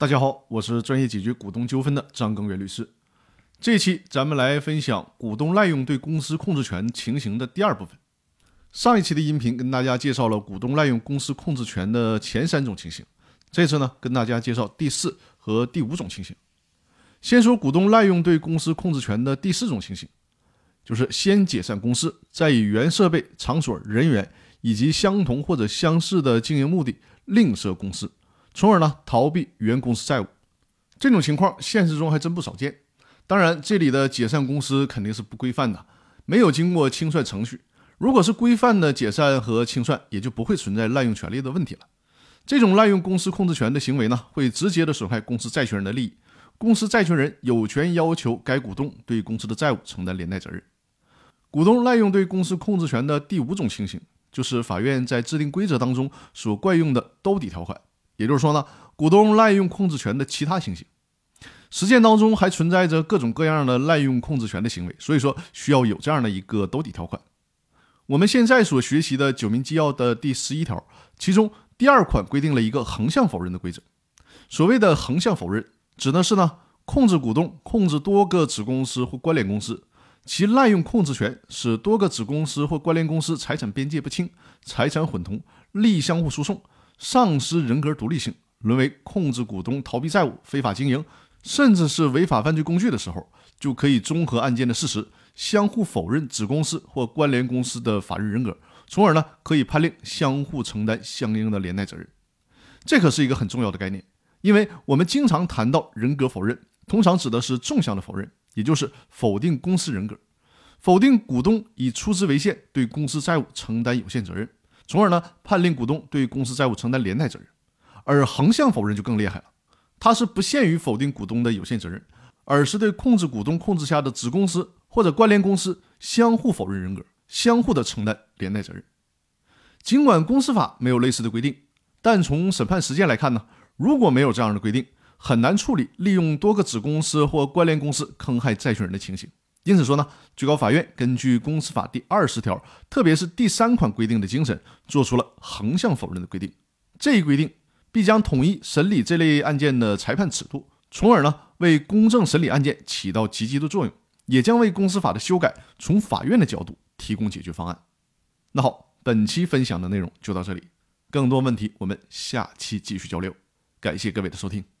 大家好，我是专业解决股东纠纷的张根源律师。这期咱们来分享股东滥用对公司控制权情形的第二部分。上一期的音频跟大家介绍了股东滥用公司控制权的前三种情形，这次呢跟大家介绍第四和第五种情形。先说股东滥用对公司控制权的第四种情形，就是先解散公司，再以原设备、场所、人员以及相同或者相似的经营目的另设公司。从而呢逃避原公司债务，这种情况现实中还真不少见。当然，这里的解散公司肯定是不规范的，没有经过清算程序。如果是规范的解散和清算，也就不会存在滥用权利的问题了。这种滥用公司控制权的行为呢，会直接的损害公司债权人的利益。公司债权人有权要求该股东对公司的债务承担连带责任。股东滥用对公司控制权的第五种情形，就是法院在制定规则当中所惯用的兜底条款。也就是说呢，股东滥用控制权的其他情形，实践当中还存在着各种各样的滥用控制权的行为，所以说需要有这样的一个兜底条款。我们现在所学习的《九民纪要》的第十一条，其中第二款规定了一个横向否认的规则。所谓的横向否认，指的是呢，控制股东控制多个子公司或关联公司，其滥用控制权，使多个子公司或关联公司财产边界不清、财产混同、利益相互输送。丧失人格独立性，沦为控制股东逃避债务、非法经营，甚至是违法犯罪工具的时候，就可以综合案件的事实，相互否认子公司或关联公司的法律人格，从而呢可以判令相互承担相应的连带责任。这可是一个很重要的概念，因为我们经常谈到人格否认，通常指的是纵向的否认，也就是否定公司人格，否定股东以出资为限对公司债务承担有限责任。从而呢，判令股东对公司债务承担连带责任，而横向否认就更厉害了，它是不限于否定股东的有限责任，而是对控制股东控制下的子公司或者关联公司相互否认人格，相互的承担连带责任。尽管公司法没有类似的规定，但从审判实践来看呢，如果没有这样的规定，很难处理利用多个子公司或关联公司坑害债权人的情形。因此说呢，最高法院根据公司法第二十条，特别是第三款规定的精神，做出了横向否认的规定。这一规定必将统一审理这类案件的裁判尺度，从而呢为公正审理案件起到积极的作用，也将为公司法的修改从法院的角度提供解决方案。那好，本期分享的内容就到这里，更多问题我们下期继续交流。感谢各位的收听。